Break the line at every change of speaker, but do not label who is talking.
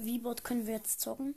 V-Bot können wir jetzt zocken.